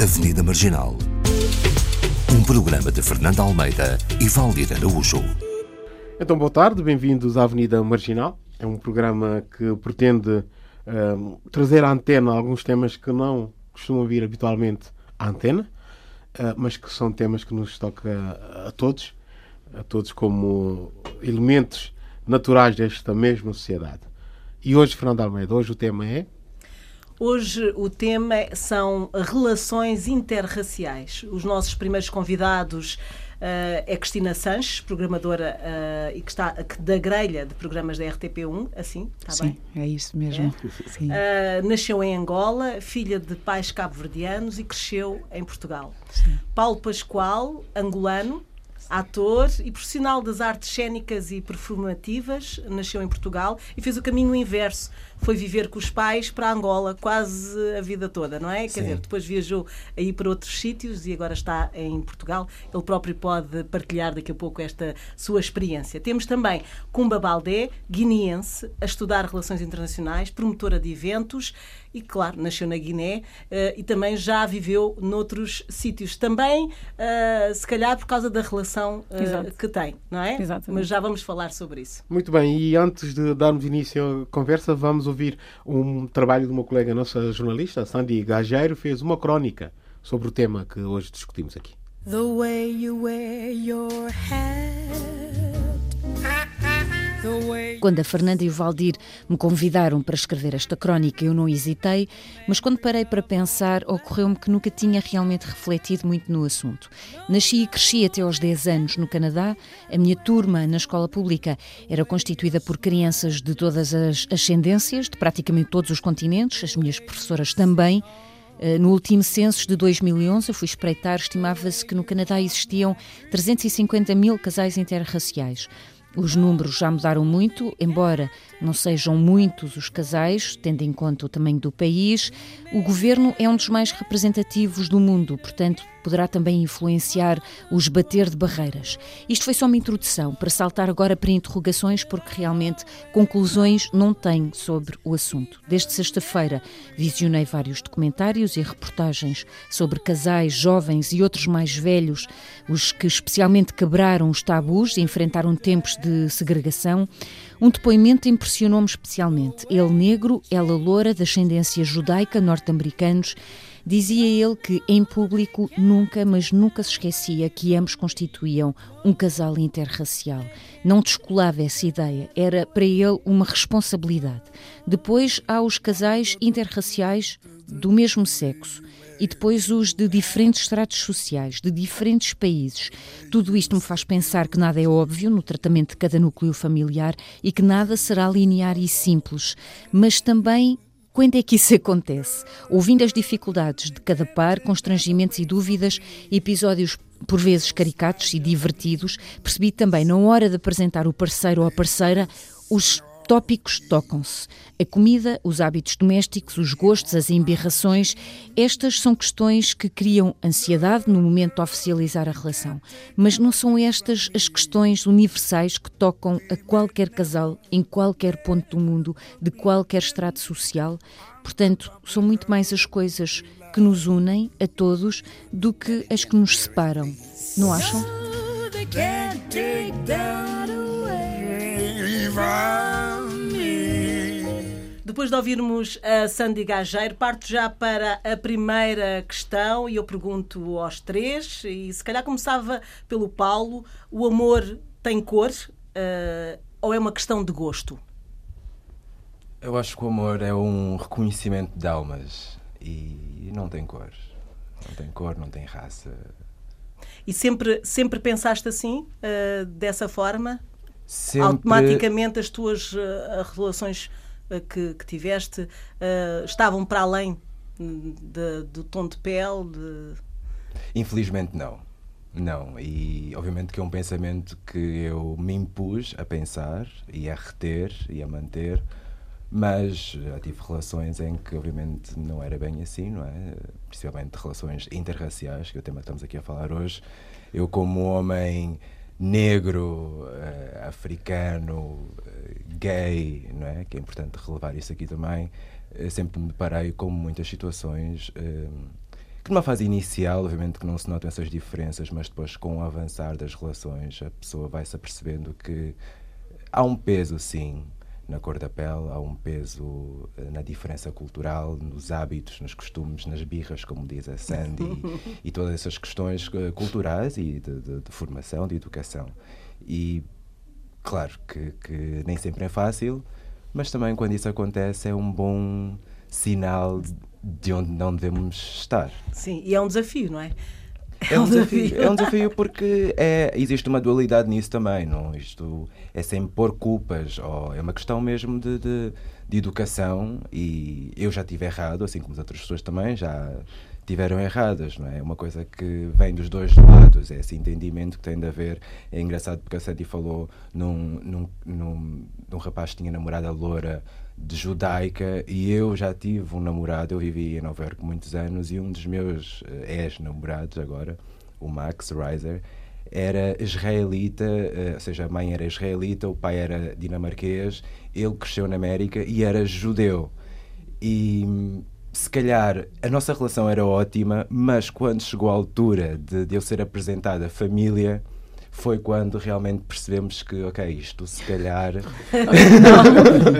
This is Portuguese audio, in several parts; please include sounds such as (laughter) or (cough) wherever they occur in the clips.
Avenida Marginal. Um programa de Fernando Almeida e Valdir Araújo. Então, boa tarde, bem-vindos à Avenida Marginal. É um programa que pretende uh, trazer à antena alguns temas que não costumam vir habitualmente à antena, uh, mas que são temas que nos tocam a, a todos, a todos como elementos naturais desta mesma sociedade. E hoje, Fernando Almeida, hoje o tema é Hoje o tema são relações interraciais. Os nossos primeiros convidados uh, é Cristina Sanches, programadora uh, e que está da grelha de programas da RTP1, assim, está Sim, bem? é isso mesmo. É? Uh, nasceu em Angola, filha de pais cabo-verdianos e cresceu em Portugal. Sim. Paulo Pascoal, angolano, ator e profissional das artes cênicas e performativas, nasceu em Portugal e fez o caminho inverso foi viver com os pais para Angola quase a vida toda, não é? Sim. Quer dizer, depois viajou aí para outros sítios e agora está em Portugal. Ele próprio pode partilhar daqui a pouco esta sua experiência. Temos também Kumba Baldé, guineense, a estudar relações internacionais, promotora de eventos e, claro, nasceu na Guiné uh, e também já viveu noutros sítios. Também, uh, se calhar, por causa da relação uh, que tem, não é? Exatamente. Mas já vamos falar sobre isso. Muito bem, e antes de darmos início à conversa, vamos ouvir um trabalho de uma colega nossa jornalista, Sandy Gageiro, fez uma crónica sobre o tema que hoje discutimos aqui. The way you wear your quando a Fernanda e o Valdir me convidaram para escrever esta crónica, eu não hesitei, mas quando parei para pensar, ocorreu-me que nunca tinha realmente refletido muito no assunto. Nasci e cresci até aos 10 anos no Canadá. A minha turma na escola pública era constituída por crianças de todas as ascendências, de praticamente todos os continentes, as minhas professoras também. Eh, no último censo de 2011, eu fui espreitar, estimava-se que no Canadá existiam 350 mil casais interraciais. Os números já mudaram muito, embora não sejam muitos os casais, tendo em conta o tamanho do país. O governo é um dos mais representativos do mundo, portanto, poderá também influenciar o esbater de barreiras. Isto foi só uma introdução, para saltar agora para interrogações, porque realmente conclusões não tenho sobre o assunto. Desde sexta-feira visionei vários documentários e reportagens sobre casais jovens e outros mais velhos, os que especialmente quebraram os tabus e enfrentaram tempos de segregação. Um depoimento impressionou-me especialmente. Ele negro, ela loura, de ascendência judaica, norte-americanos Dizia ele que, em público, nunca, mas nunca se esquecia que ambos constituíam um casal interracial. Não descolava essa ideia, era para ele uma responsabilidade. Depois há os casais interraciais do mesmo sexo e depois os de diferentes estratos sociais, de diferentes países. Tudo isto me faz pensar que nada é óbvio no tratamento de cada núcleo familiar e que nada será linear e simples, mas também quando é que isso acontece? Ouvindo as dificuldades de cada par, constrangimentos e dúvidas, episódios por vezes caricatos e divertidos, percebi também, na hora de apresentar o parceiro ou a parceira, os tópicos tocam-se. A comida, os hábitos domésticos, os gostos, as embirrações, estas são questões que criam ansiedade no momento de oficializar a relação. Mas não são estas as questões universais que tocam a qualquer casal, em qualquer ponto do mundo, de qualquer estrato social. Portanto, são muito mais as coisas que nos unem a todos do que as que nos separam. Não acham? Depois de ouvirmos a Sandy Gageiro, parto já para a primeira questão e eu pergunto aos três, e se calhar começava pelo Paulo: o amor tem cor uh, ou é uma questão de gosto? Eu acho que o amor é um reconhecimento de almas e não tem cor. Não tem cor, não tem raça. E sempre, sempre pensaste assim, uh, dessa forma? Sempre... Automaticamente as tuas uh, relações que, que, tiveste estavam para além de, do tom de pele? De... Infelizmente não. Não, e obviamente que é um pensamento que eu me impus a pensar e a reter e a manter mas já tive relações em que, obviamente, não era bem assim, não é? Principalmente relações interraciais, que é o tema que estamos aqui a falar hoje. Eu, como homem negro, uh, africano, uh, gay, não é? Que é importante relevar isso aqui também, sempre me deparei com muitas situações uh, que numa fase inicial, obviamente que não se notam essas diferenças, mas depois com o avançar das relações a pessoa vai se apercebendo que há um peso, sim, na cor da pele, há um peso eh, na diferença cultural, nos hábitos, nos costumes, nas birras, como diz a Sandy, e, (laughs) e todas essas questões uh, culturais e de, de, de, formação, de educação. E claro que, que, nem sempre é fácil, mas também quando isso acontece é um bom sinal de onde não devemos estar. Sim, e é um desafio, não é? É um desafio, é um desafio porque é, existe uma dualidade nisso também. Não? Isto é sem pôr culpas, ou é uma questão mesmo de, de, de, educação. E eu já tive errado, assim como as outras pessoas também já tiveram erradas. Não é? é uma coisa que vem dos dois lados, é esse entendimento que tem de haver. É engraçado porque a Sandy falou num, num, num, num rapaz que tinha namorada loura de judaica e eu já tive um namorado, eu vivi em Nova Iorque muitos anos e um dos meus eh, ex-namorados agora, o Max Reiser, era israelita, eh, ou seja, a mãe era israelita, o pai era dinamarquês, ele cresceu na América e era judeu. E se calhar a nossa relação era ótima, mas quando chegou a altura de, de eu ser apresentado à família, foi quando realmente percebemos que, ok, isto se calhar.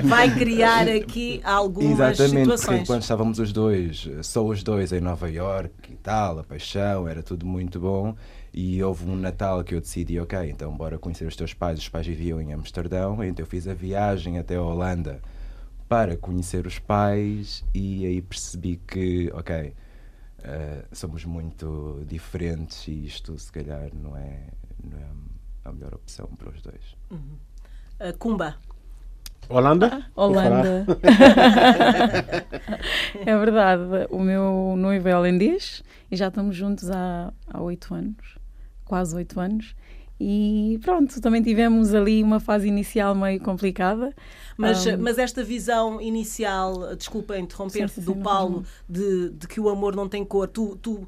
Vai criar (laughs) aqui algumas Exatamente, situações. porque quando estávamos os dois, só os dois em Nova York e tal, a paixão, era tudo muito bom. E houve um Natal que eu decidi, ok, então bora conhecer os teus pais. Os pais viviam em Amsterdão, então eu fiz a viagem até a Holanda para conhecer os pais e aí percebi que, ok, uh, somos muito diferentes e isto se calhar não é não é a melhor opção para os dois. Uhum. Uh, Kumba. Holanda? Ah, Holanda. (laughs) é verdade. O meu noivo é holandês e já estamos juntos há oito anos, quase oito anos. E pronto, também tivemos ali uma fase inicial meio complicada. Mas, um, mas esta visão inicial, desculpa interromper-te, do Paulo, de, de que o amor não tem cor, tu, tu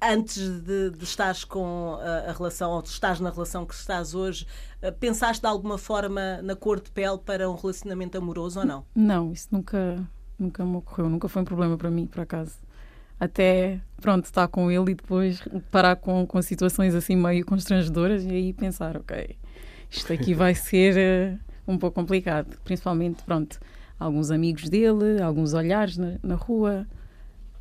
antes de, de estares com a, a, relação, ou de estás na relação que estás hoje, eh, pensaste de alguma forma na cor de pele para um relacionamento amoroso ou não? Não, isso nunca, nunca me ocorreu, nunca foi um problema para mim, por acaso. Até, pronto, estar com ele e depois parar com, com situações assim meio constrangedoras e aí pensar, ok, isto aqui (laughs) vai ser uh, um pouco complicado. Principalmente, pronto, alguns amigos dele, alguns olhares na, na rua.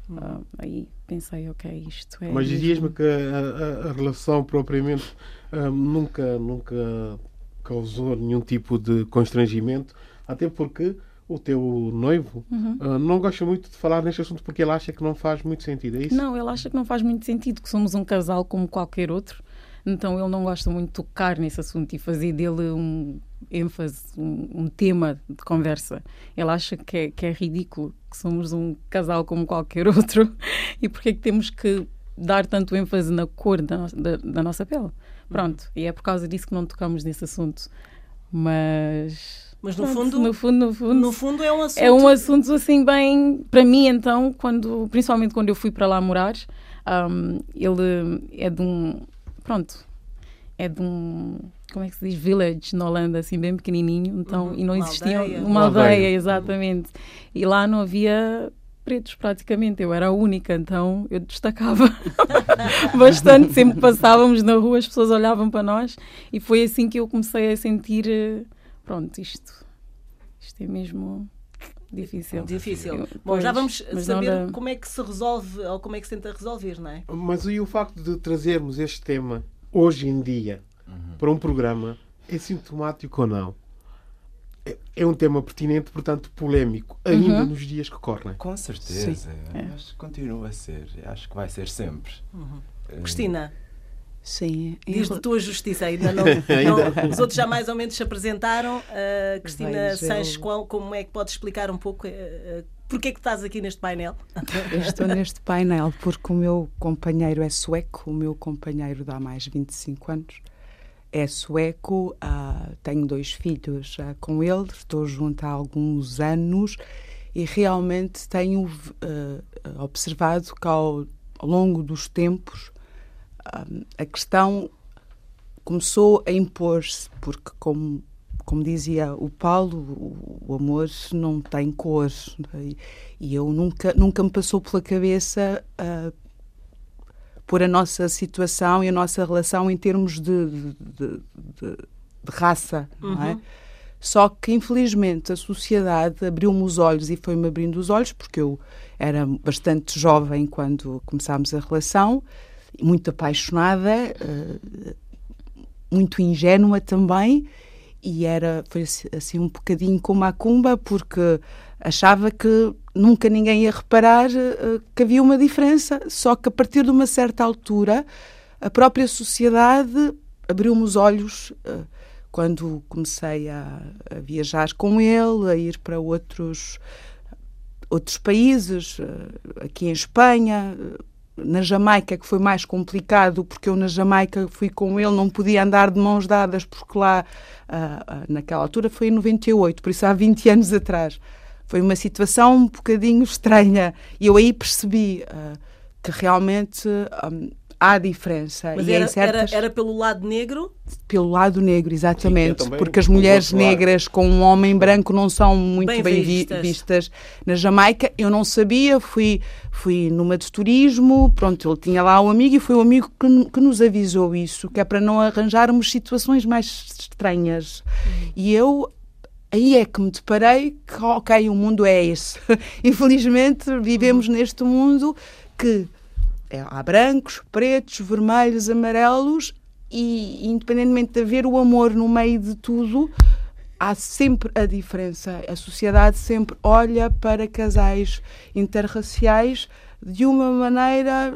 Uh, aí pensei, ok, isto é. Mas dizias-me que a, a, a, relação propriamente um, nunca, nunca causou nenhum tipo de constrangimento, até porque o teu noivo uhum. uh, não gosta muito de falar neste assunto porque ele acha que não faz muito sentido, é isso? Não, ele acha que não faz muito sentido, que somos um casal como qualquer outro, então ele não gosta muito de tocar nesse assunto e fazer dele um ênfase, um, um tema de conversa. Ele acha que é, que é ridículo, que somos um casal como qualquer (laughs) outro e porque é que temos que dar tanto ênfase na cor da, da, da nossa pele. Pronto, uhum. e é por causa disso que não tocamos nesse assunto. Mas mas no Pronto, fundo, no fundo, no fundo, no fundo é um assunto. É um assunto assim bem para mim então, quando principalmente quando eu fui para lá morar, um, ele é de um pronto, é de um como é que se diz? Village na Holanda assim bem pequenininho, então uhum, e não existia aldeia. uma aldeia, exatamente. E lá não havia pretos praticamente, eu era a única, então eu destacava (laughs) bastante. Sempre passávamos na rua, as pessoas olhavam para nós. E foi assim que eu comecei a sentir eh, pronto, isto, isto é mesmo difícil. Difícil. Eu, Bom, pois, já vamos saber como é que se resolve ou como é que se tenta resolver, não é? Mas e o facto de trazermos este tema hoje em dia uhum. para um programa é sintomático ou não? É, é um tema pertinente, portanto polémico, ainda uhum. nos dias que correm. Com certeza. É. Acho que continua a ser. Acho que vai ser sempre. Uhum. Cristina, Sim. Diz de tua justiça, ainda (laughs) não, não, Os outros já mais ou menos se apresentaram. Uh, Cristina Sanches, qual, como é que podes explicar um pouco uh, porquê que estás aqui neste painel? Eu estou neste painel porque o meu companheiro é sueco, o meu companheiro dá mais de 25 anos. É sueco, uh, tenho dois filhos uh, com ele, estou junto há alguns anos e realmente tenho uh, observado que ao, ao longo dos tempos a questão começou a impor-se, porque, como, como dizia o Paulo, o, o amor não tem cor. E, e eu nunca, nunca me passou pela cabeça uh, pôr a nossa situação e a nossa relação em termos de, de, de, de raça, uhum. não é? Uhum. Só que, infelizmente, a sociedade abriu-me os olhos e foi-me abrindo os olhos, porque eu era bastante jovem quando começámos a relação, muito apaixonada, eh, muito ingênua também, e era foi assim um bocadinho como a cumba, porque achava que nunca ninguém ia reparar uh, que havia uma diferença, só que a partir de uma certa altura a própria sociedade abriu-me os olhos uh, quando comecei a, a, viajar com ele, a ir para outros outros países, aqui em Espanha, na Jamaica, que foi mais complicado, porque eu na Jamaica fui com ele, não podia andar de mãos dadas, porque lá, uh, naquela altura, foi em 98, por isso há 20 anos atrás. Foi uma situação um bocadinho estranha. E eu aí percebi uh, que realmente um, há diferença. Mas era, certas... era, era, pelo lado negro? Pelo lado negro, exatamente. Sim, porque as mulheres negras com um homem branco não são muito bem, bem vistas. vistas. na Jamaica. Eu não sabia, fui, fui numa de turismo, pronto, ele tinha lá um amigo e foi o amigo que, que nos avisou isso, que é para não arranjarmos situações mais estranhas. Uhum. E eu aí é que me deparei que, ok, o mundo é esse. (laughs) Infelizmente, vivemos uhum. neste mundo que é, há brancos, pretos, vermelhos, amarelos e, independentemente de haver o amor no meio de tudo, há sempre a diferença. A sociedade sempre olha para casais interraciais de uma maneira,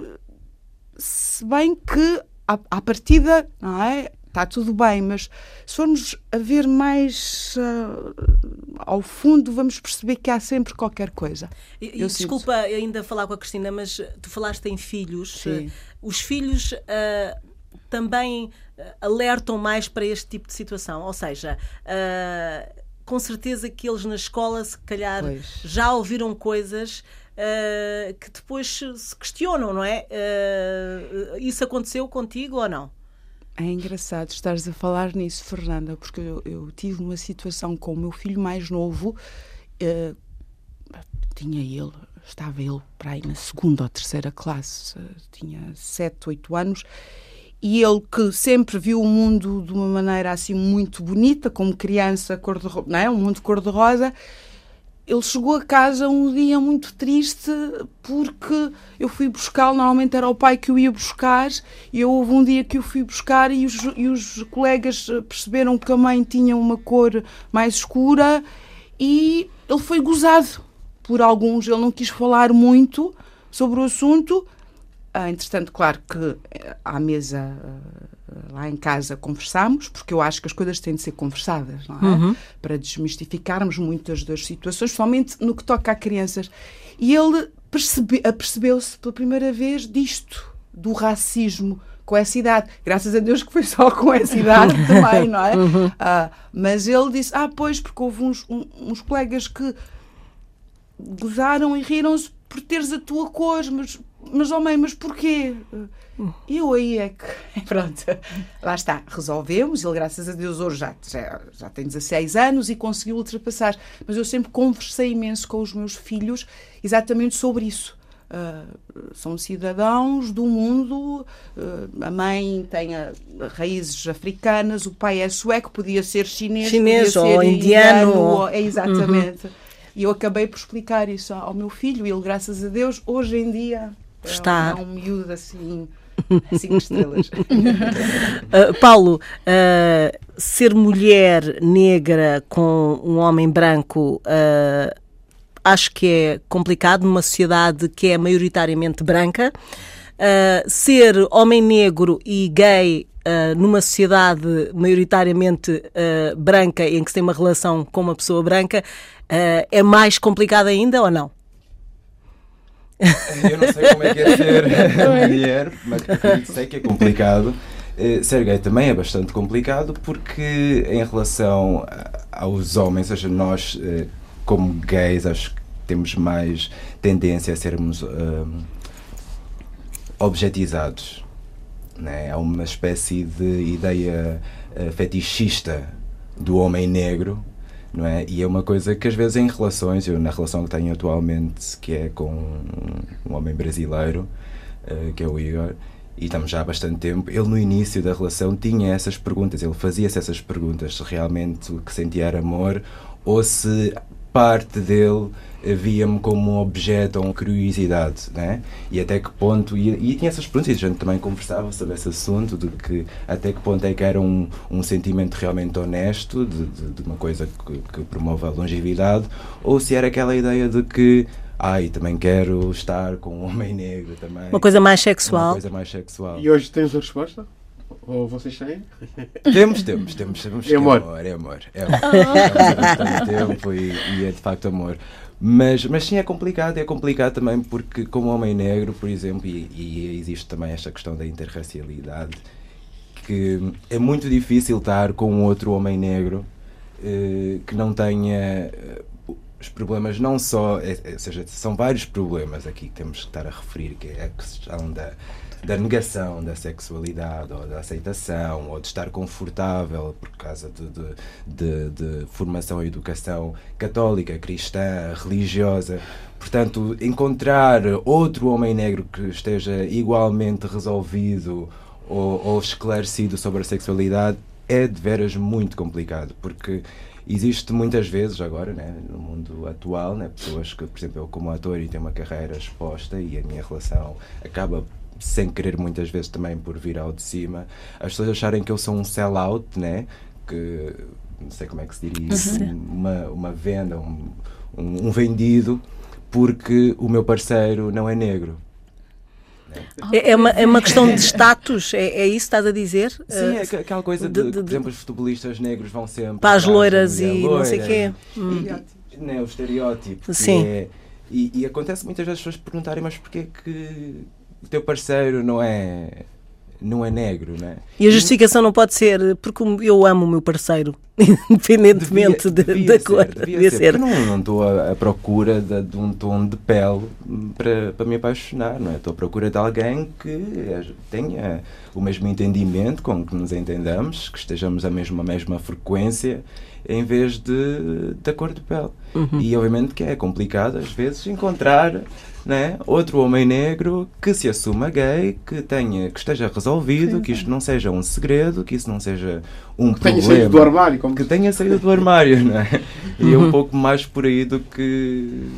se bem que à, à partida, não é? Está tudo bem, mas se formos a ver mais uh, ao fundo, vamos perceber que há sempre qualquer coisa. E, e desculpa ainda falar com a Cristina, mas tu falaste em filhos. Sim. Os filhos uh, também alertam mais para este tipo de situação, ou seja, uh, com certeza que eles na escola, se calhar, pois. já ouviram coisas. Uh, que depois se questionam, não é? Uh, isso aconteceu contigo ou não? É engraçado estares a falar nisso, Fernanda, porque eu, eu tive uma situação com o meu filho mais novo. Uh, tinha ele, estava ele para aí na segunda ou terceira classe, uh, tinha sete, oito anos, e ele que sempre viu o mundo de uma maneira assim muito bonita, como criança, cor de, não é? um mundo cor-de-rosa, ele chegou a casa um dia muito triste porque eu fui buscar, normalmente era o pai que o ia buscar, e eu houve um dia que o fui buscar e os, e os colegas perceberam que a mãe tinha uma cor mais escura e ele foi gozado por alguns, ele não quis falar muito sobre o assunto. Ah, entretanto, claro que eh, à mesa lá em casa conversámos, porque eu acho que as coisas têm de ser conversadas, não é? Uhum. Para desmistificarmos muitas das situações, somente no que toca a crianças. E ele percebe, apercebeu-se pela primeira vez disto, do racismo com essa idade. Graças a Deus que foi só com essa (laughs) idade também, não é? Uhum. Ah, mas ele disse, ah, pois, porque houve uns, um, uns colegas que gozaram e riram-se por teres a tua cor, mas, mas oh mãe, mas porquê? E eu aí é que, (laughs) pronto, lá está, resolvemos. Ele, graças a Deus, hoje já, já, já tem 16 anos e conseguiu ultrapassar. Mas eu sempre conversei imenso com os meus filhos exatamente sobre isso. Uh, são cidadãos do mundo. Uh, a mãe tem a, raízes africanas, o pai é sueco, podia ser chinês, chinês podia ou ser indiano. indiano ou, é exatamente. Uhum. E eu acabei por explicar isso ao meu filho. Ele, graças a Deus, hoje em dia está é um, é um miúdo assim Cinco estrelas. uh, (laughs) Paulo, uh, ser mulher negra com um homem branco uh, acho que é complicado numa sociedade que é maioritariamente branca. ser homem negro e gay numa sociedade maioritariamente branca em que se tem uma relação com uma pessoa branca é mais complicado ainda ou não? Eu não sei como é que é ser mulher, mas sei que é complicado. Eh, ser gay também é bastante complicado porque, em relação aos homens, ou seja, nós, eh, como gays, acho que temos mais tendência a sermos um, ehm, objetizados. Né? Há uma espécie de ideia eh, fetichista do homem negro não é? E é uma coisa que às vezes em relações, eu na relação que tenho atualmente, que é com um homem brasileiro, uh, que é o Igor, e estamos já há bastante tempo, ele no início da relação tinha essas perguntas, ele fazia-se essas perguntas, se realmente o que sentia era amor ou se parte dele via-me como um objeto ou uma curiosidade, né? E até que ponto, e, e, tinha essas perguntas, e a gente também conversava sobre esse assunto, de que até que ponto é que era um, um sentimento realmente honesto, de, de, de uma coisa que, que promove a longevidade, ou se era aquela ideia de que ai, também quero estar com um homem negro também. Uma coisa mais sexual. Uma coisa mais sexual. E hoje tens a resposta? Ou vocês têm? (laughs) Temos, temos, temos. temos é amor. amor. É amor, é amor. É bastante tempo e, e, é de facto amor. Mas, mas sim, é complicado. É complicado também porque, como homem negro, por exemplo, e, e existe também esta questão da interracialidade, que é muito difícil estar com outro homem negro eh, que não tenha os problemas não só, é, é, ou seja, são vários problemas aqui que temos que estar a referir, que é a questão da, da negação da sexualidade ou da aceitação ou de estar confortável por causa de, de, de, de formação e educação católica, cristã, religiosa. Portanto, encontrar outro homem negro que esteja igualmente resolvido ou, ou esclarecido sobre a sexualidade é de veras muito complicado, porque existe muitas vezes agora, né, no mundo atual, né, pessoas que, por exemplo, eu como ator e tenho uma carreira exposta e a minha relação acaba sem querer muitas vezes também por vir ao de cima, as pessoas acharem que eu sou um sell-out, né, que não sei como é que se diria isso, uhum. uma, uma venda, um, um, um vendido, porque o meu parceiro não é negro. É, é, uma, é uma questão de status, é, é isso que estás a dizer? Sim, é aquela coisa de, de, de, por exemplo, os futebolistas negros vão sempre para as loiras e loira, não sei o quê. Hum. né, o estereótipo. Sim. É, e, e, acontece muitas vezes as pessoas perguntarem, mas porquê que o teu parceiro não é não é negro, né? E a justificação não pode ser porque eu amo o meu parceiro, (laughs) independentemente devia, devia da cor. Ser, devia, ser. ser. Não, não estou à, à procura de, de, um tom de pele para, para me apaixonar, não é? Estou à procura de alguém que tenha o mesmo entendimento, com que nos entendamos, que estejamos a mesma, mesma frequência, em vez de da cor de pele. Uhum. E obviamente que é complicado às vezes encontrar né? outro homem negro que se assuma gay, que, tenha, que esteja resolvido, sim, que isto não seja um segredo, que isso não seja um que problema. Tenha saído do armário. Como que tenha saído do armário, não é? (laughs) E é um uhum. pouco mais por aí do que...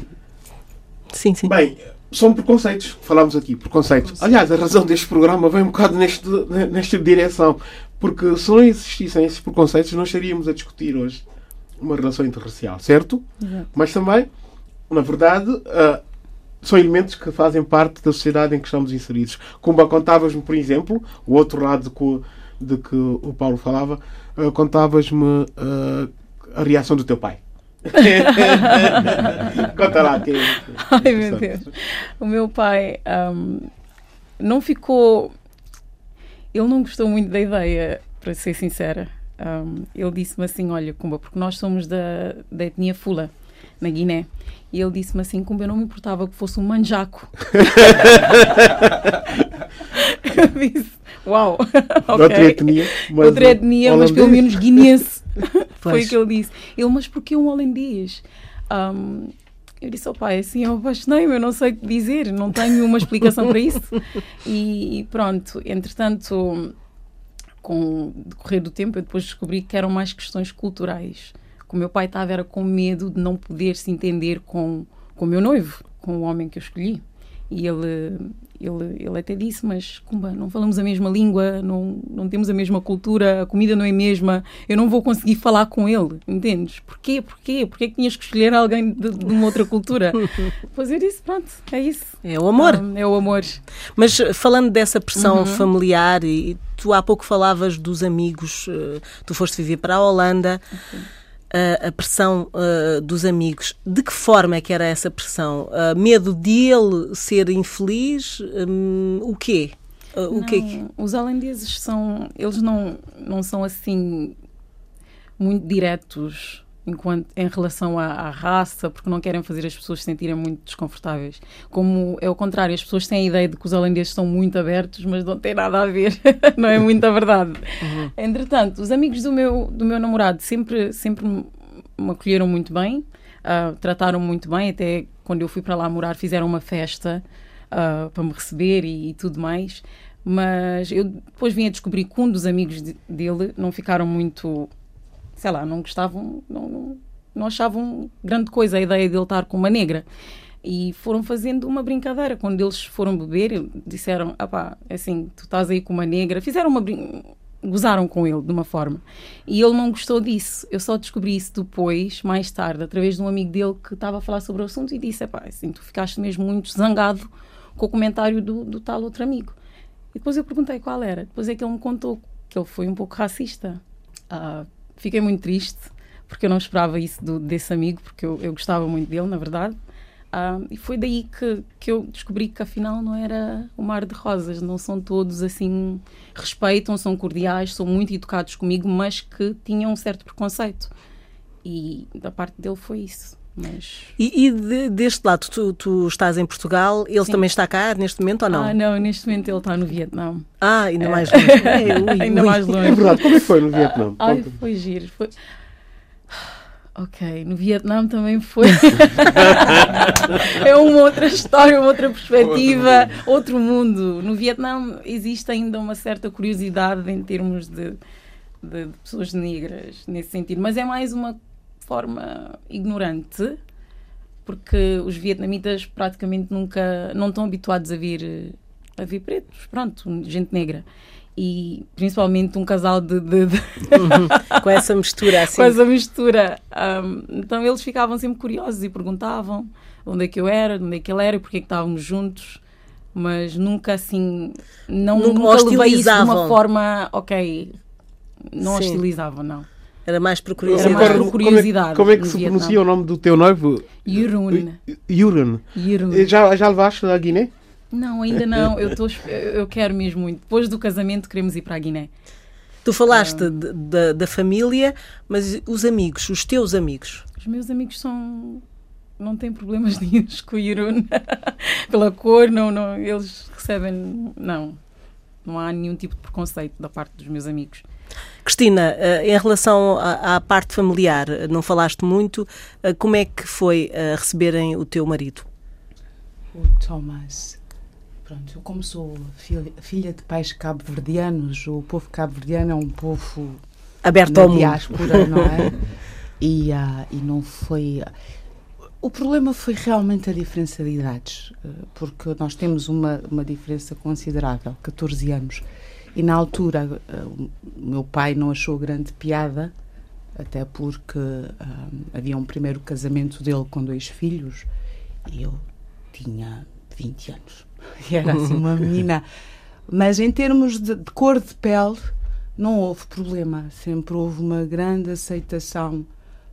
Sim, sim. Bem, são preconceitos, falámos aqui, preconceitos. Aliás, a razão deste programa vem um bocado neste, nesta direção, porque se não existissem esses preconceitos, não estaríamos a discutir hoje uma relação interracial, certo? Exato. Mas também, na verdade, são elementos que fazem parte da sociedade em que estamos inseridos. Como contavas-me, por exemplo, o outro lado de que, o Paulo falava, uh, contavas-me uh, a reação do teu pai. (laughs) Conta lá. Que é Ai, meu Deus. O meu pai um, não ficou. Ele não gostou muito da ideia, para ser sincera. Um, ele disse-me assim: Olha, Kumba, porque nós somos da, da etnia Fula, na Guiné. E ele disse-me assim: como eu não me importava que fosse um manjaco. (laughs) eu disse: Uau, ok. Outra etnia, mas, Outra etnia, mas pelo menos guinense. (laughs) Foi o que ele disse. Ele, mas porquê um holandês? Um, eu disse ao pai, assim, eu apaixonei-me, eu não sei o que dizer, não tenho uma explicação para isso. E pronto, entretanto, com o decorrer do tempo, eu depois descobri que eram mais questões culturais que o meu pai estava era com medo de não poder se entender com, com o meu noivo, com o homem que eu escolhi. E ele, ele, ele até disse, mas Kumba, não falamos a mesma língua, não, não temos a mesma cultura, a comida não é a mesma, eu não vou conseguir falar com ele, entendes? Porquê? Porquê? Porquê que tinhas que escolher alguém de, de uma outra cultura? (laughs) pois eu disse, pronto, é isso. É o amor. é o amor. Mas falando dessa pressão uhum. familiar, e tu há pouco falavas dos amigos, eh, tu foste viver para a Holanda... Okay a, a pressão uh, dos amigos. De que forma é que era essa pressão? Uh, medo de ele ser infeliz? Um, o quê? Uh, o não, quê? Os holandeses são, eles não, não são assim muito diretos enquanto, em relação à, à, raça, porque não querem fazer as pessoas se sentirem muito desconfortáveis. Como é o contrário, as pessoas têm a ideia de que os holandeses são muito abertos, mas não tem nada a ver, (laughs) não é muita verdade. Uhum. Entretanto, os amigos do meu, do meu namorado sempre, sempre me acolheram muito bem, uh, trataram muito bem, até quando eu fui para lá morar fizeram uma festa uh, para me receber e, e tudo mais Mas eu depois vim a descobrir que um dos amigos de, dele não ficaram muito, sei lá, não gostavam, não, não, achavam grande coisa a ideia de ele estar com uma negra. E foram fazendo uma brincadeira. Quando eles foram beber, disseram: ah pá, assim, tu estás aí com uma negra. Fizeram uma brincadeira gozaram com ele de uma forma. E ele não gostou disso. Eu só descobri isso depois, mais tarde, através de um amigo dele que estava a falar sobre o assunto e disse: pá, assim, tu ficaste mesmo muito zangado com o comentário do, do tal outro amigo. E depois eu perguntei qual era. Depois é que ele me contou que ele foi um pouco racista. Uh, fiquei muito triste porque eu não esperava isso do, desse amigo, porque eu, eu gostava muito dele, na verdade. Um, e foi daí que, que eu descobri que afinal não era o mar de rosas, não são todos assim, respeitam, são cordiais, são muito educados comigo, mas que tinham um certo preconceito. E da parte dele foi isso. Mas... E, e de, deste lado, tu, tu, estás em Portugal, ele Sim. também está cá neste momento ou não? Ah, não, neste momento ele está no Vietnã. Ah, ainda é. mais longe. (laughs) É, ui, ainda ui. mais longe. É verdade, como é que foi no Vietnã? Ai, foi giro. Foi... Ok, no Vietnã também foi. (laughs) é uma outra história, uma outra perspectiva, outro mundo. No Vietnã existe ainda uma certa curiosidade em termos de, de, de pessoas negras, nesse sentido, mas é mais uma forma ignorante, porque os vietnamitas praticamente nunca não estão habituados a vir a vir pretos, pronto, gente negra e principalmente um casal de. de, de... Uhum. (laughs) Com essa mistura assim. Com essa mistura. Um, então eles ficavam sempre curiosos e perguntavam onde é que eu era, onde é que ele era e porque é que estávamos juntos. Mas nunca assim. Não, nunca, nunca levei isso de uma forma. Ok. Não Sim. hostilizavam, não. Era mais por curiosidade. Era mais por curiosidade como é, como é que se Vietnã. pronuncia o nome do teu noivo? Yurun. Yurun. Já, já levaste a Guiné? Não, ainda não. Eu, tô, eu quero mesmo muito. Depois do casamento, queremos ir para a Guiné. Tu falaste ah. da, da família, mas os amigos, os teus amigos? Os meus amigos são. Não têm problemas nenhums com o Irun. (laughs) Pela cor, não, não. Eles recebem. Não. Não há nenhum tipo de preconceito da parte dos meus amigos. Cristina, eh, em relação à, parte familiar, não falaste muito. Eh, como é que foi eh, receberem o teu marido? O Thomas Pronto, eu como sou filha, filha de pais cabo-verdianos, o povo cabo-verdiano é um povo aberto ao diáspora, não é? (laughs) E, uh, e não foi. O problema foi realmente a diferença de idades, porque nós temos uma, uma diferença considerável, 14 anos. E na altura, uh, o meu pai não achou grande piada, até porque uh, havia um primeiro casamento dele com dois filhos e eu tinha 20 anos. (laughs) E era assim uma menina. Mas em termos de, de, cor de pele, não houve problema. Sempre houve uma grande aceitação.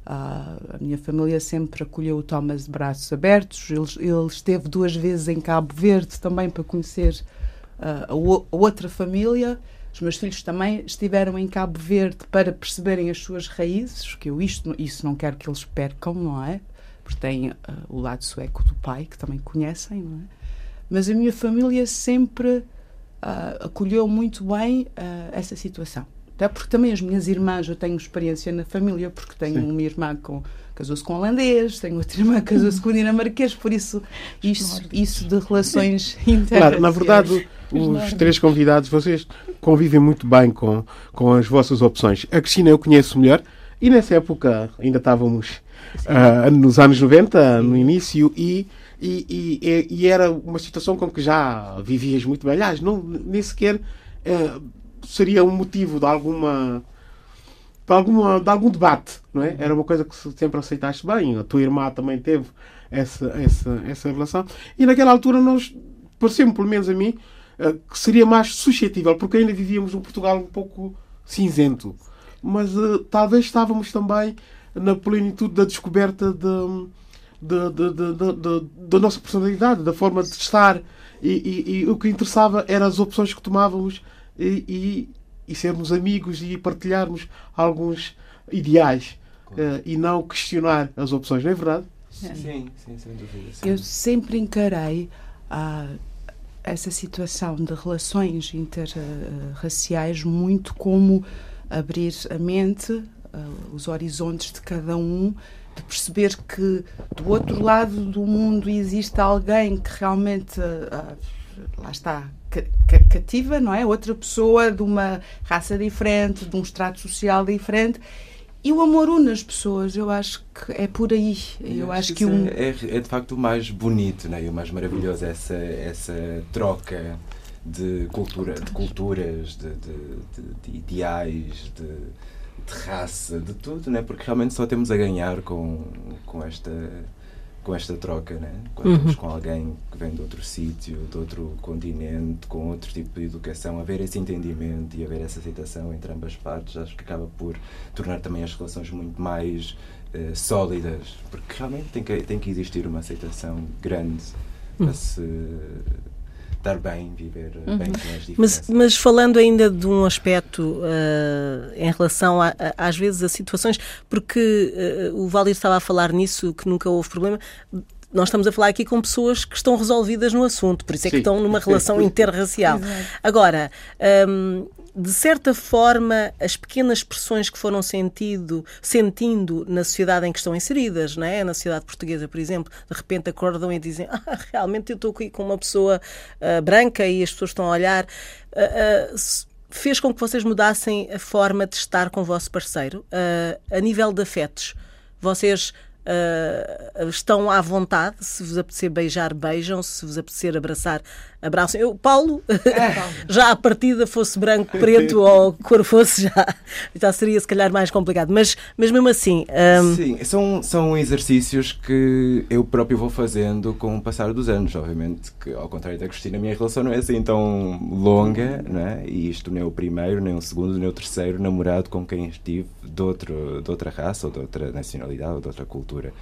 Uh, a minha família sempre acolheu o Thomas de braços abertos. Ele, ele esteve duas vezes em Cabo Verde também para conhecer uh, a, outra família. Os meus filhos também estiveram em Cabo Verde para perceberem as suas raízes, que eu isto, isso não quero que eles percam, não é? Porque tem uh, o lado sueco do pai, que também conhecem, não é? Mas a minha família sempre uh, acolheu muito bem uh, essa situação. Até porque também as minhas irmãs, eu tenho experiência na família, porque tenho Sim. uma irmã com casou-se com holandês, tenho outra irmã que casou-se com dinamarquês, por isso isso, isso de relações (laughs) internas. Claro, na verdade, os três convidados, vocês convivem muito bem com, com as vossas opções. A Cristina eu conheço melhor e nessa época ainda estávamos uh, nos anos 90, no início, e e, e, e, era uma situação com que já vivias muito bem. Aliás, não, nem sequer uh, seria um motivo de alguma. De, alguma, de algum debate, não é? Era uma coisa que sempre aceitaste bem. A tua irmã também teve essa, essa, essa relação. E naquela altura nós, pareceu-me, pelo menos a mim, uh, que seria mais suscetível, porque ainda vivíamos um Portugal um pouco cinzento. Mas uh, talvez estávamos também na plenitude da descoberta de da de, de, de, nossa personalidade, da forma de estar. E, e, e, o que interessava eram as opções que tomávamos e, e, sermos amigos e partilharmos alguns ideais uh, e não questionar as opções, não é verdade? Sim, sim, sem dúvida. Sim. Eu sempre encarei uh, essa situação de relações interraciais muito como abrir a mente, uh, os horizontes de cada um de perceber que do outro lado do mundo existe alguém que realmente, uh, lá está, cativa, não é? Outra pessoa de uma raça diferente, de um estrato social diferente. E o amor une as pessoas, eu acho que é por aí. Eu, eu acho, acho que, um... é, é, de facto o mais bonito né? e o mais maravilhoso, essa, essa troca de, cultura, de culturas, de, de, de ideais, de, de, raça, de tudo, né? porque realmente só temos a ganhar com, com esta com esta troca, né? quando uhum. estamos com alguém que vem de outro sítio, de outro continente, com outro tipo de educação, haver esse entendimento e haver essa aceitação entre ambas partes, acho que acaba por tornar também as relações muito mais uh, sólidas, porque realmente tem que, tem que existir uma aceitação grande uhum. para se estar bem, viver eh, uhum. bem com as diferenças. Mas, mas, falando ainda de um aspecto uh, em relação a, a, às vezes a situações, porque uh, o Valir estava a falar nisso, que nunca houve problema, nós estamos a falar aqui com pessoas que estão resolvidas no assunto, por isso é Sim. que estão numa (laughs) relação interracial. Agora, um, de certa forma, as pequenas pressões que foram sentido, sentindo na sociedade em que estão inseridas, não é? na sociedade portuguesa, por exemplo, de repente acordam e dizem: (laughs) ah, realmente eu estou aqui com uma pessoa uh, branca e as pessoas estão a olhar. Uh, uh, fez com que vocês mudassem a forma de estar com o vosso parceiro a nível de afetos. Vocês Uh, estão à vontade, se vos apetecer beijar, beijam, se vos apetecer abraçar, abraçam. Eu, Paulo, (laughs) já a partida fosse branco, preto ou cor fosse, já, já seria se calhar mais complicado. Mas, mas mesmo assim. Um... Sim, são, são exercícios que eu próprio vou fazendo com o passar dos anos. Obviamente que, ao contrário da Cristina, a minha relação não é assim tão longa, não é? e isto nem é o primeiro, nem o segundo, nem o terceiro namorado com quem estive de, outro, de outra raça, ou de outra nacionalidade, ou de outra cultura.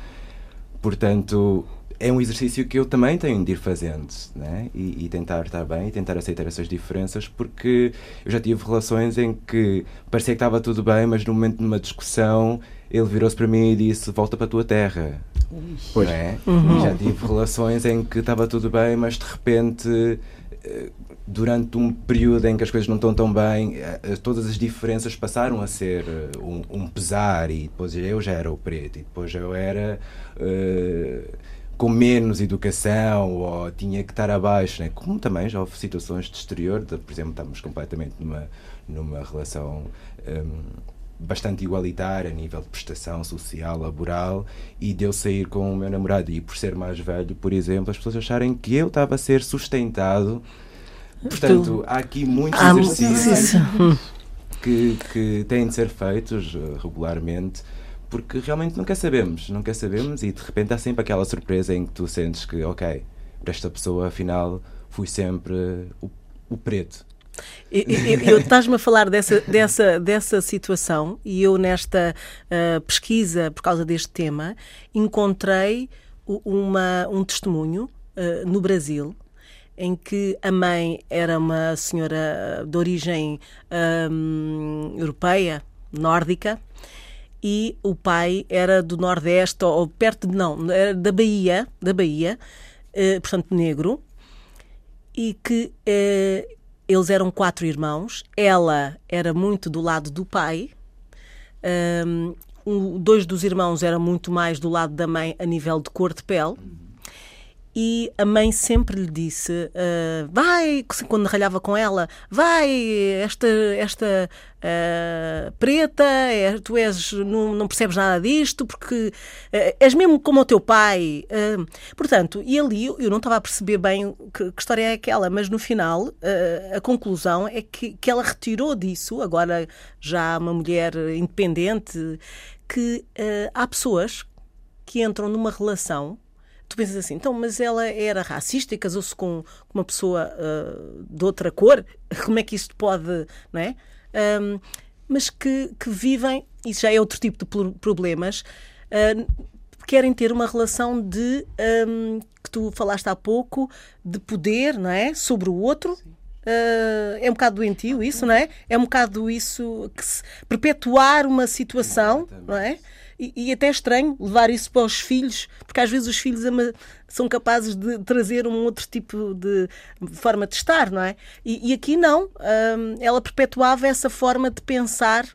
Portanto, é um exercício que eu também tenho de ir fazendo né? e, e, tentar estar bem e tentar aceitar essas diferenças, porque eu já tive relações em que parecia que estava tudo bem, mas no momento de uma discussão ele virou-se para mim e disse: Volta para a tua terra. Pois. é? Uhum. Já tive relações em que estava tudo bem, mas de repente durante um período em que as coisas não estão tão bem, eh, eh, todas as diferenças passaram a ser um, um pesar e depois eu já era o preto e depois eu era uh, com menos educação ou tinha que estar abaixo, né? como também já houve situações de exterior, de, por exemplo, estamos completamente numa, numa relação um, bastante igualitária a nível de prestação social, laboral, e de eu sair com o meu namorado e por ser mais velho, por exemplo, as pessoas acharem que eu estava a ser sustentado. Portanto, há aqui muitos exercícios que, que têm de ser feitos uh, regularmente porque realmente nunca sabemos, nunca sabemos e de repente há sempre aquela surpresa em que tu sentes que, ok, para esta pessoa afinal fui sempre o, o preto. Eu, estás-me a falar dessa, dessa, dessa situação e eu nesta uh, pesquisa por causa deste tema encontrei uma, um testemunho uh, no Brasil em que a mãe era uma senhora de origem um, europeia, nórdica, e o pai era do Nordeste, ou perto de, não, era da Bahia, da Bahia, eh, portanto negro, e que eh, eles eram quatro irmãos, ela era muito do lado do pai, um, dois dos irmãos eram muito mais do lado da mãe a nível de cor de pele, e a mãe sempre lhe disse: uh, vai, quando ralhava com ela, vai, esta, esta uh, preta, é, tu és, não, não, percebes nada disto, porque uh, és mesmo como o teu pai. portanto, e ali eu não estava a perceber bem que, que história é aquela, mas no final a conclusão é que, que ela retirou disso, agora já uma mulher independente, que há pessoas que entram numa relação tu pensas assim, então, mas ela era racista e casou-se com uma pessoa uh, de outra cor, (laughs) como é que isto pode, não é? Um, mas que, que vivem, isso já é outro tipo de problemas, uh, querem ter uma relação de, um, que tu falaste há pouco, de poder, não é? Sobre o outro. Uh, é um bocado doentio isso, não é? É um bocado isso que se, perpetuar uma situação, não é? E, e, até é estranho levar isso para os filhos, porque às vezes os filhos são capazes de trazer um outro tipo de forma de estar, não é? E, e aqui não. Ela perpetuava essa forma de pensar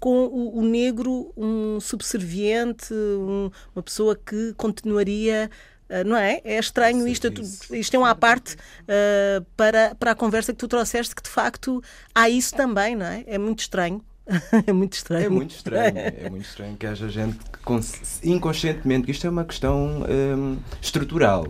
com o, o negro um subserviente, um, uma pessoa que continuaria Uh, não é? É estranho isto, isto é uma parte uh, para, para a conversa que tu trouxeste, que de facto há isso também, não é? É muito estranho. (laughs) é muito estranho. É muito estranho. é muito estranho que haja gente que inconscientemente, isto é uma questão um, estrutural.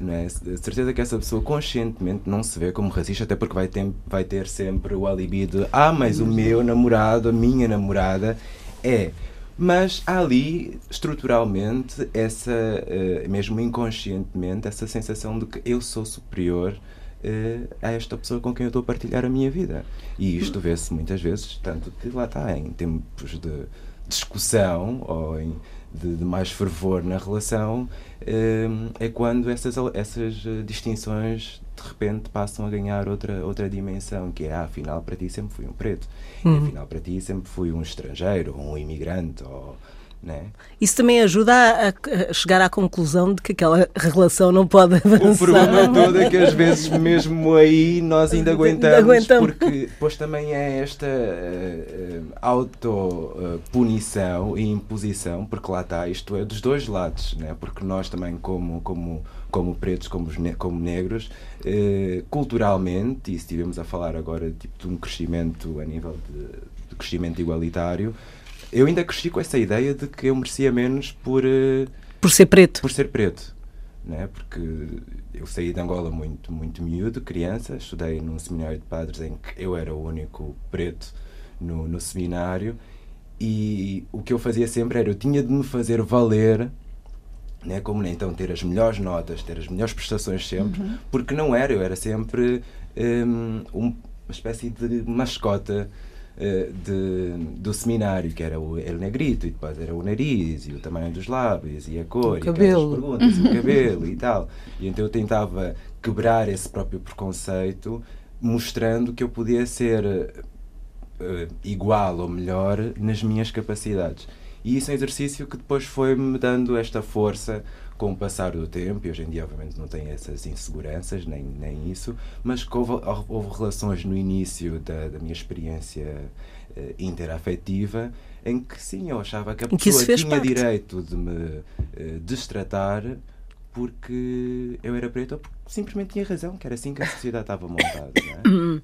Não é? Certeza que essa pessoa conscientemente não se vê como racista, até porque vai ter, vai ter sempre o alibi de ah, mas o meu namorado, a minha namorada é. Mas há ali, estruturalmente, essa, uh, mesmo inconscientemente, essa sensação de que eu sou superior uh, a esta pessoa com quem eu estou a partilhar a minha vida. E isto vê-se muitas vezes, tanto que lá está, em tempos de discussão ou em, de, de mais fervor na relação, uh, é quando essas, essas distinções de repente passam a ganhar outra, outra dimensão, que é, ah, afinal, para ti sempre fui um preto, uhum. afinal, para ti sempre fui um estrangeiro, ou um imigrante, ou né? Isso também ajuda a, a, chegar à conclusão de que aquela relação não pode avançar. O problema todo é que às vezes mesmo aí nós ainda aguentamos, aguentamos. porque depois também é esta uh, autopunição e imposição, porque lá está, isto é dos dois lados, né? porque nós também como, como, como pretos, como, como negros, uh, culturalmente, e se estivermos a falar agora tipo, de um crescimento a nível de, de crescimento igualitário, eu ainda cresci com essa ideia de que eu merecia menos por. Uh, por ser preto. Por ser preto. Né? Porque eu saí de Angola muito, muito miúdo, criança, estudei num seminário de padres em que eu era o único preto no, no seminário e o que eu fazia sempre era eu tinha de me fazer valer né, como então ter as melhores notas, ter as melhores prestações sempre, uhum. porque não era, eu era sempre um, uma espécie de mascota eh, de, do seminário, que era o El Negrito, e depois era o nariz, e o tamanho dos lábios, e a cor, o e cabelo. perguntas, e o (laughs) cabelo e tal. E então eu tentava quebrar esse próprio preconceito, mostrando que eu podia ser uh, igual ou melhor nas minhas capacidades. E isso é um exercício que depois foi-me dando esta força com o passar do tempo, e hoje em dia, obviamente, não tem essas inseguranças, nem, nem isso, mas que houve, houve relações no início da, da minha experiência uh, interafetiva em que sim, eu achava que a pessoa que tinha parte. direito de me uh, destratar porque eu era preto ou porque simplesmente tinha razão, que era assim que a sociedade estava montada. Não é?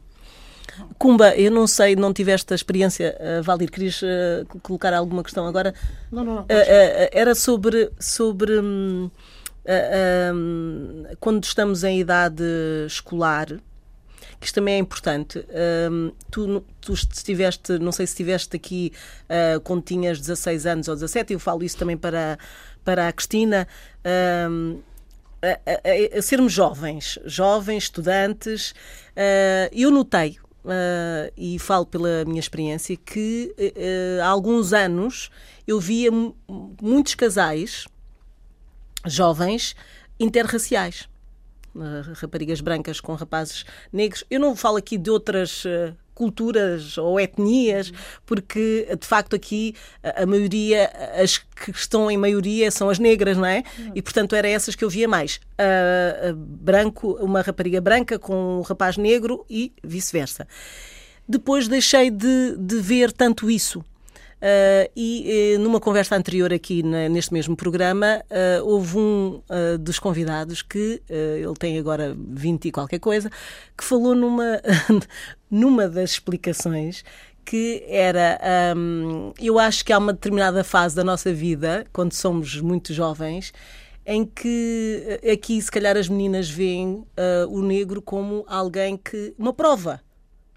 Cumba, eu não sei, não tiveste a experiência, uh, Valdir, querias uh, colocar alguma questão agora? Não, não, não. Uh, era sobre, sobre um, um, quando estamos em idade escolar, que isto também é importante. Um, tu, tu estiveste, não sei se estiveste aqui uh, quando tinhas 16 anos ou 17, eu falo isso também para, para a Cristina. Um, a, a, a, sermos jovens, jovens, estudantes, uh, eu notei uh, e falo pela minha experiência, que uh, há alguns anos eu via muitos casais jovens interraciais. Uh, raparigas brancas com rapazes negros. Eu não falo aqui de outras culturas ou etnias, porque de facto aqui a maioria, as que estão em maioria são as negras, não é? E portanto era essas que eu via mais. Uh, branco, uma rapariga branca com um rapaz negro e vice-versa. Depois deixei de, de ver tanto isso. Uh, e uh, numa conversa anterior aqui na, neste mesmo programa, uh, houve um dos convidados que, ele tem agora 20 e qualquer coisa, que falou numa, (laughs) numa das explicações que era, um, eu acho que há uma determinada fase da nossa vida, quando somos muito jovens, em que aqui se calhar as meninas veem o negro como alguém que, uma prova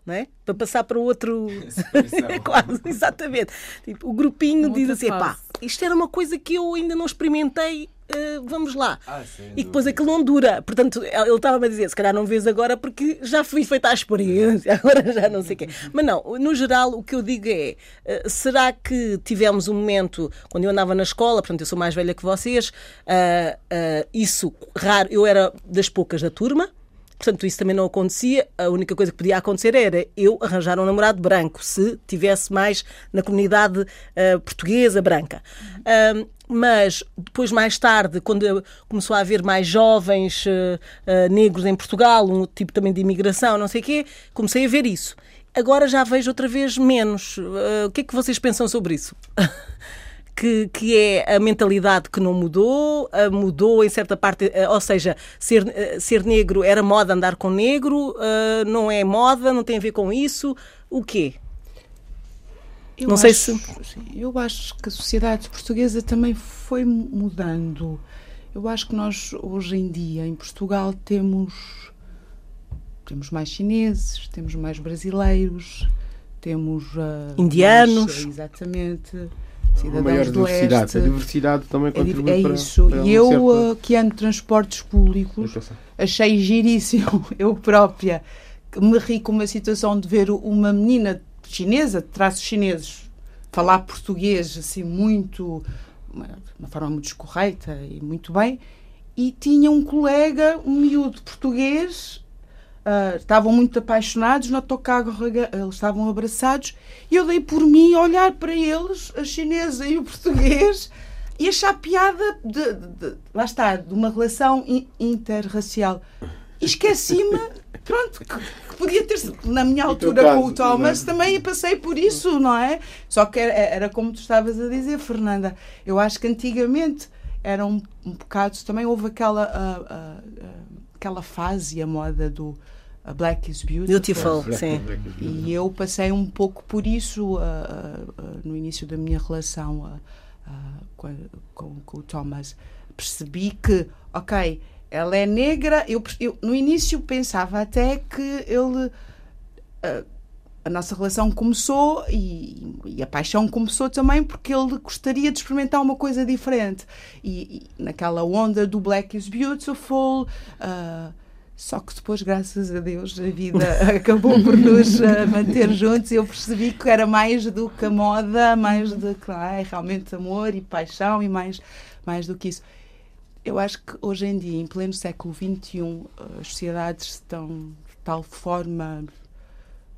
não é? Para passar para outro. (laughs) (laughs) Quase, exatamente. Tipo, o grupinho diz assim: pá, isto era uma coisa que eu ainda não experimentei. Uh, vamos lá. Ah, e depois aquilo não dura. Portanto, ele estava-me a dizer: se calhar não vês agora porque já fui feita a experiência, (laughs) agora já não sei o quê. Mas não, no geral, o que eu digo é: uh, será que tivemos um momento, quando eu andava na escola, portanto, eu sou mais velha que vocês, uh, isso raro, eu era das poucas da turma, Portanto, isso também não acontecia. A única coisa que podia acontecer era eu arranjar um namorado branco, se tivesse mais na comunidade uh, portuguesa branca. Uh, mas depois, mais tarde, quando começou a haver mais jovens uh, negros em Portugal, um tipo também de imigração, não sei o quê, comecei a ver isso. agora já vejo outra vez menos. Uh, o que é que vocês pensam sobre isso? (laughs) que, que é a mentalidade que não mudou, uh, mudou em certa parte, uh, ou seja, ser, ser negro era moda andar com negro, não é moda, não tem a ver com isso. O quê? Eu não acho, sei se. Eu acho que a sociedade portuguesa também foi mudando. Eu acho que nós, hoje em dia, em Portugal, temos, temos mais chineses, temos mais brasileiros, temos. Uh, Indianos. Mais, exatamente. Cidadãos maior diversidade. A diversidade também contribui é, é para, isso. Para e eu, certa... uh, que ando transportes públicos, achei giríssimo, (laughs) eu própria, que me ri com uma situação de ver uma menina chinesa, de traços chineses, falar português assim muito, uma, uma forma muito escorreita e muito bem, e tinha um colega, um miúdo português, uh, estavam muito apaixonados no autocarro, eles estavam abraçados, e eu dei por mim a olhar para eles, a chinesa e o (laughs) português, e achar piada, de, de, de lá está, de uma relação interracial. Esqueci-me (laughs) pronto, que podia ter na minha altura caso, com o Thomas. É? também passei por isso, não é? Só que era, era, como tu estavas a dizer, Fernanda. Eu acho que antigamente era um, um bocado. Também houve aquela, uh, uh, aquela fase, a moda do. Black is Beautiful. Beautiful, sim. E eu passei um pouco por isso no início da minha relação com, com, com o Thomas. Percebi que, ok, ela é negra. Eu, eu, no início pensava até que ele. A, a nossa relação começou e, e, a paixão começou também porque ele gostaria de experimentar uma coisa diferente. E, e naquela onda do Black is Beautiful. Uh, só que depois, graças a Deus, a vida (laughs) acabou por nos uh, manter juntos e eu percebi que era mais do que a moda, mais do que ah, realmente amor e paixão e mais, mais do que isso. Eu acho que hoje em dia, em pleno século XXI, as sociedades estão de tal forma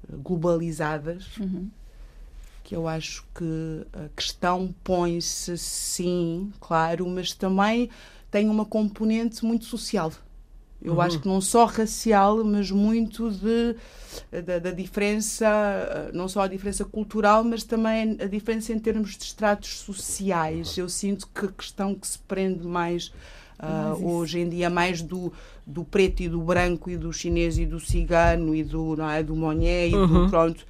globalizadas uhum. que eu acho que a questão põe-se sim, claro, mas também tem uma componente muito social. Eu uhum. acho que não só racial, mas muito de, da, da, diferença, não só a diferença cultural, mas também a diferença em termos de estratos sociais. Eu sinto que a questão que se prende mais Uh, hoje em dia mais do, do preto e do branco e do chinês e do cigano e do, não é, do monhé e uhum. do pronto.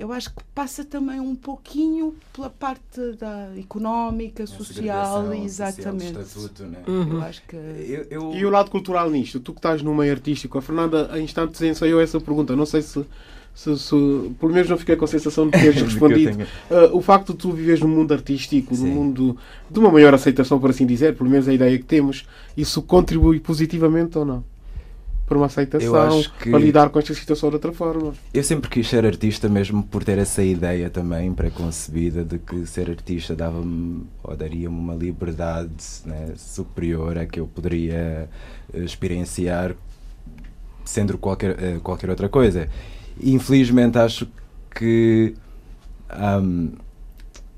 Eu acho que passa também um pouquinho pela parte da económica, social, exatamente. Social, estatuto, né? uhum. Eu acho que... Eu, eu... E o lado cultural nisto? Tu que estás no meio artístico, a Fernanda, a instantes ensaiou essa pergunta. Não sei se se, se, pelo menos não fiquei com a sensação de teres (laughs) respondido. Uh, o facto de tu viveres num mundo artístico, Sim. num mundo de uma maior aceitação, por assim dizer, pelo menos a ideia que temos, isso contribui positivamente ou não? Para uma aceitação, que... para lidar com esta situação de outra forma. Eu sempre quis ser artista, mesmo por ter essa ideia também preconcebida de que ser artista dava-me ou daria-me uma liberdade né, superior a que eu poderia eh, experienciar sendo qualquer, eh, qualquer outra coisa infelizmente acho que um,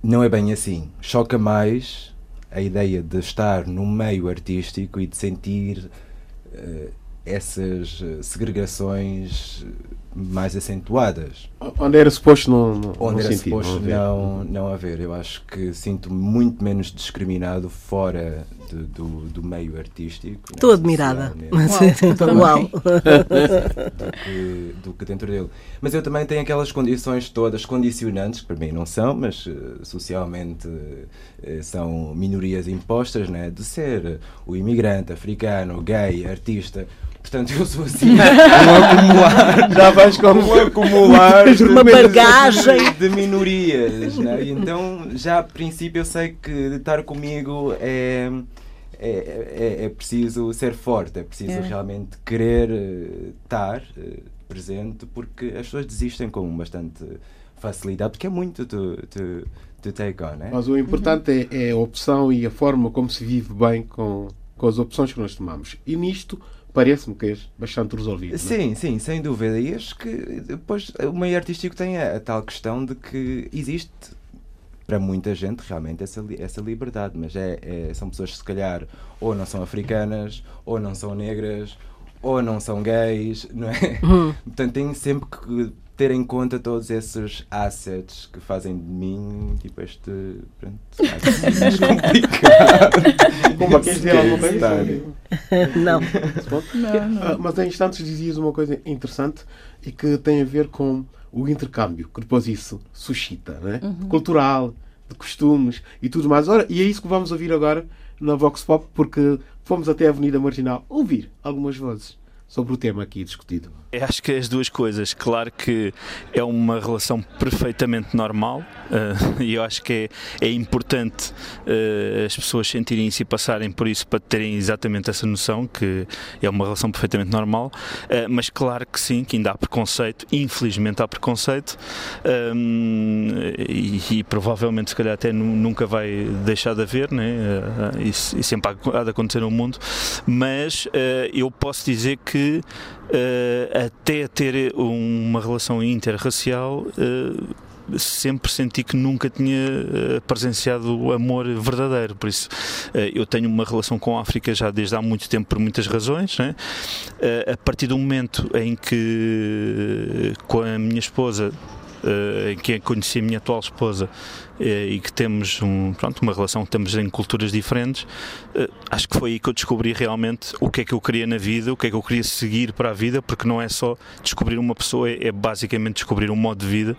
não é bem assim. Choca mais a ideia de estar no meio artístico e de sentir uh, essas eh, segregações mais acentuadas. Onde era suposto não, não Onde não era suposto não, não haver. Eu acho que sinto muito menos discriminado fora de, do, do meio artístico. Estou né, admirada. Uau. (laughs) do, que, do que dentro dele. Mas eu também tenho aquelas condições todas condicionantes, que para mim não são, mas uh, socialmente são minorias impostas, né? de ser o imigrante, africano, gay, artista Portanto, eu sou assim, (laughs) um acumular. Já vais como um acumular de uma bagagem de minorias. Né? E então, já a princípio, eu sei que estar comigo é. É, é, é preciso ser forte, é preciso é. realmente querer uh, estar uh, presente, porque as pessoas desistem com bastante facilidade, porque é muito to, to, to take on. Né? Mas o importante uhum. é, é a opção e a forma como se vive bem com, com as opções que nós tomamos. E nisto parece-me que és bastante resolvido. É? Sim, sim, sem dúvida. E acho que depois o meio artístico tem a, a, tal questão de que existe para muita gente realmente essa, essa liberdade, mas é, é, são pessoas que se calhar ou não são africanas, ou não são negras, ou não são gays, não é? Uhum. (laughs) Portanto, tem sempre que ter em conta todos esses assets que fazem de mim tipo este pronto, (laughs) complicado. Como queres dizer alguma coisa? Não. Não, não. Ah, Mas em instantes dizias uma coisa interessante e que tem a ver com o intercâmbio, que depois isso suscita, né? cultural, de costumes e tudo mais. Ora, e é isso que vamos ouvir agora na Vox Pop, porque fomos até a Avenida Marginal ouvir algumas vozes sobre o tema aqui discutido. Eu acho que as duas coisas, claro que é uma relação perfeitamente normal eh, (laughs) e eu acho que é, é importante eh, as pessoas sentirem-se e passarem por isso para terem exatamente essa noção que é uma relação perfeitamente normal, eh, mas claro que sim, que ainda há preconceito, infelizmente há preconceito hum, e, e provavelmente se calhar até nu- nunca vai deixar de haver, né? Isso, isso sempre há de acontecer no mundo, mas eu posso dizer que até ter uma relação interracial eh, sempre senti que nunca tinha eh, presenciado amor verdadeiro, por isso eh, eu tenho uma relação com a África já desde há muito tempo por muitas razões, né? Eh, a partir do momento em que com a minha esposa eh, em que conheci a minha atual esposa eh, e que temos um, pronto, uma relação que temos em culturas diferentes, eh, acho que foi aí que eu descobri realmente o que é que eu queria na vida, o que é que eu queria seguir para a vida, porque não é só descobrir uma pessoa, é, é basicamente descobrir um modo de vida.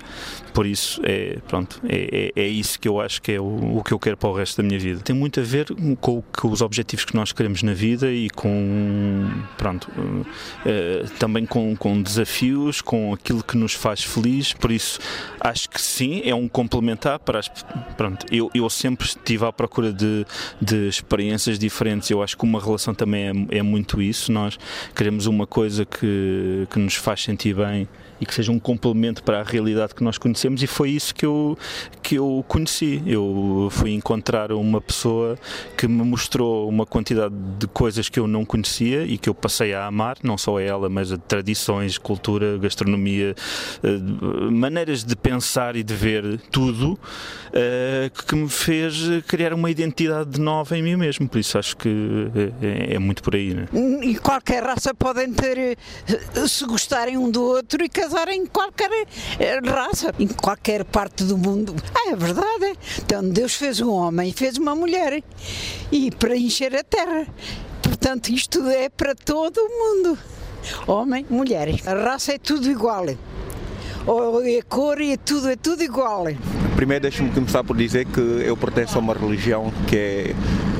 Por isso, é, pronto, é, é, é isso que eu acho que é o, o que eu quero para o resto da minha vida. Tem muito a ver com, que- os objetivos que nós queremos na vida e com, pronto, eh, também com, com desafios, com aquilo que nos faz feliz. Por isso, acho que sim, é um complementar para as. Pronto, eu, eu sempre estive à procura de, de experiências diferentes. Eu acho que uma relação também é, é muito isso. Nós queremos uma coisa que, que nos faz sentir bem e que seja um complemento para a realidade que nós conhecemos e foi isso que eu, que eu conheci. Eu fui encontrar uma pessoa que me mostrou uma quantidade de coisas que eu não conhecia e que eu passei a amar, não só a ela, mas a tradições, cultura, gastronomia, eh, maneiras de pensar e de ver tudo, eh, que me fez criar uma identidade nova em mim mesmo. Por isso acho que é, é muito por aí. Né? E qualquer raça podem ter, eh, se gostarem um do outro e casarem em qualquer eh, raça, em qualquer parte do mundo. Ah, é verdade. Então Deus fez um homem e fez uma mulher e para encher a terra. Portanto, isto é para todo o mundo. Homem, mulher. A raça é tudo igual. Ou é cor e é tudo, é tudo igual. Primeiro, deixe-me começar por dizer que eu pertenço a uma religião que é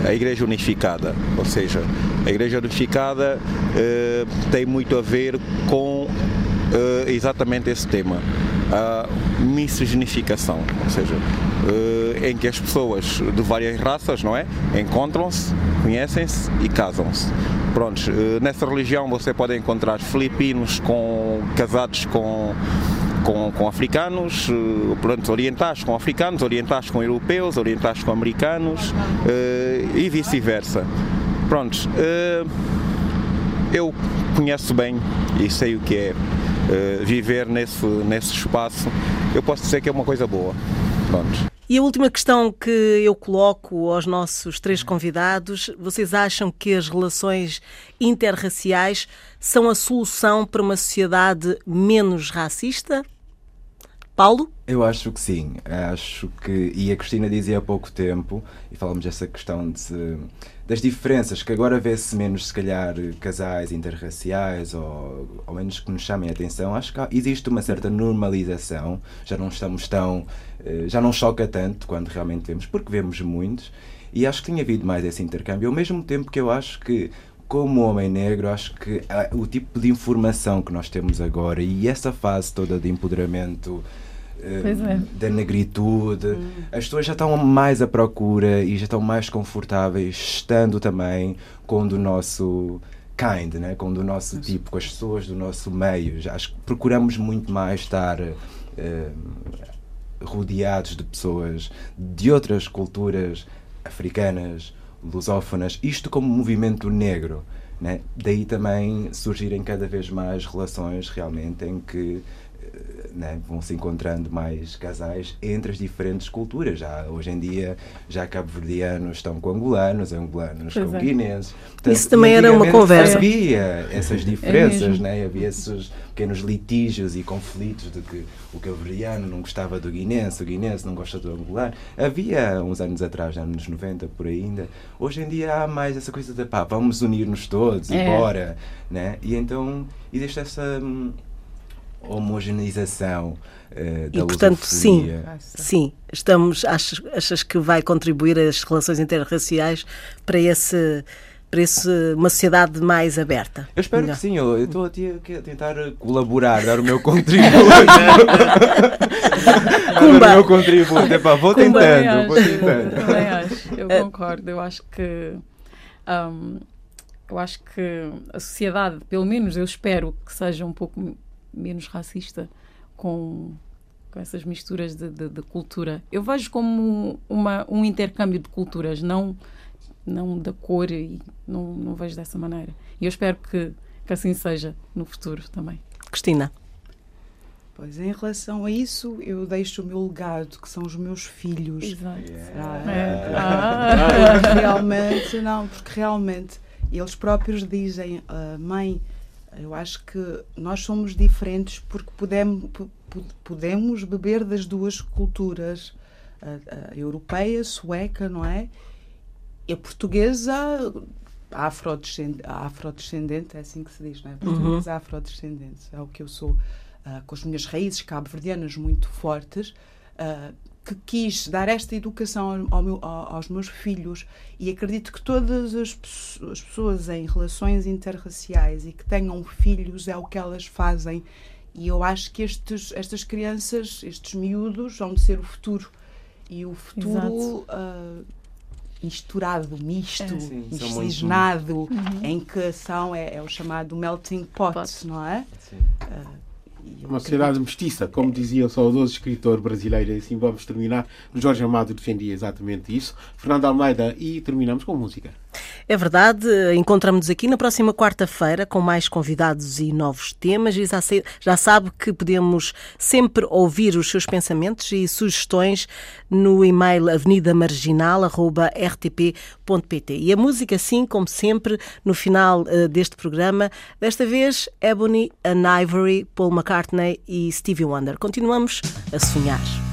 a Igreja Unificada. Ou seja, a Igreja Unificada eh, tem muito a ver com eh, exatamente esse tema. A missignificação, ou seja, eh, em que as pessoas de várias raças, não é? Encontram-se, conhecem-se e casam-se. Prontos, eh, nessa religião você pode encontrar filipinos com, casados com com, com africanos, pronto, orientais com africanos, orientais com europeus, orientais com americanos e vice-versa. Prontos, eu conheço bem e sei o que é viver nesse, nesse espaço. Eu posso dizer que é uma coisa boa. Pronto. E a última questão que eu coloco aos nossos três convidados: vocês acham que as relações interraciais são a solução para uma sociedade menos racista? Paulo? Eu acho que sim. Acho que. E a Cristina dizia há pouco tempo, e falamos dessa questão de, das diferenças, que agora vê-se menos, se calhar, casais interraciais ou ao menos que nos chamem a atenção. Acho que há- existe uma certa normalização. Já não estamos tão. eh, Já não choca tanto quando realmente vemos, porque vemos muitos. E acho que tem havido mais esse intercâmbio. Ao mesmo tempo que eu acho que como homem negro, acho que ah, o tipo de informação que nós temos agora e essa fase toda de empoderamento é. da negritude, as pessoas já estão mais à procura e já estão mais confortáveis estando também com o do nosso kind, né? com do nosso tipo, com as pessoas do nosso meio. Já Acho que procuramos muito mais estar eh, rodeados de pessoas de outras culturas africanas, lusófonas, isto como movimento negro. Né? Daí também surgirem cada vez mais relações realmente em que eh, né, vão se encontrando mais casais entre as diferentes culturas. Já, hoje em dia, já cabo-verdianos estão com angolanos, angolanos Pois com é. guinenses. Isso também era uma conversa. Havia essas diferenças, mesmo. né? havia esses pequenos litígios e conflitos de que o cabo-verdiano não gostava do guinense, o guinense não gosta do angolano. Havia uns anos atrás, anos 90 por aí ainda. Hoje em dia há mais essa coisa de pá, vamos unir-nos todos e É. bora. Né? E então existe essa hum, homogeneização eh, da E, portanto, sim. lusofonia. Sim, estamos, achas, achas que vai contribuir as relações interraciais para esse para esse, uma sociedade mais aberta? Eu espero Melhor. que sim, eu eu estou aqui a tentar colaborar, dar o meu (laughs) contributo. (laughs) dar o Cumba. meu contributo. Epá, vou Também tentando, vou tentando. também acho. (laughs) Eu concordo. Eu acho que hum, eu acho que a sociedade, pelo menos eu espero que seja um pouco menos racista com, com essas misturas de, de- de cultura. Eu vejo como uma, um intercâmbio de culturas, não, não da cor e não, não vejo dessa maneira. E eu espero que, que assim seja no futuro também. Cristina. Pois, em relação a isso, eu deixo o meu legado, que são os meus filhos. Exato. Ah, É. Porque Ah. realmente, não, porque realmente eles próprios dizem, "Ah, mãe, eu acho que nós somos diferentes porque podemos, po- po- podemos beber das duas culturas, a, a europeia, sueca, não é? E a portuguesa, a afrodescendente, a afrodescendente, é assim que se diz, não é? Portuguesa afrodescendente, é o que eu sou, ah, com as minhas raízes cabo-verdianas muito fortes. ah, que quis dar esta educação ao- meu- ao- aos meus filhos e acredito que todas as, pesso- as pessoas em relações interraciais e que tenham filhos é o que elas fazem e eu acho que estes, estas crianças, estes miúdos, vão ser o futuro e o futuro ah, misturado, misto, É, sim, miscigenado, em que são, é, é o chamado melting pot, Pot. não é? Sim. Eu Uma sociedade mestiça, como dizia o saudoso escritor brasileiro, e assim vamos terminar. Jorge Amado defendia exatamente isso. Fernando Almeida, e terminamos com música. É verdade, encontramos-nos aqui na próxima quarta-feira com mais convidados e novos temas. E já, sabe que podemos sempre ouvir os seus pensamentos e sugestões no e-mail avenidamarginal.rtp.pt. E a música, assim como sempre, no final eh, deste programa, desta vez Ebony and Ivory, Paul McCartney e Stevie Wonder. Continuamos a sonhar.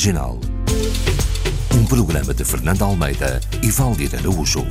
Marginal. Um programa de Fernando Almeida e Valdir Araújo.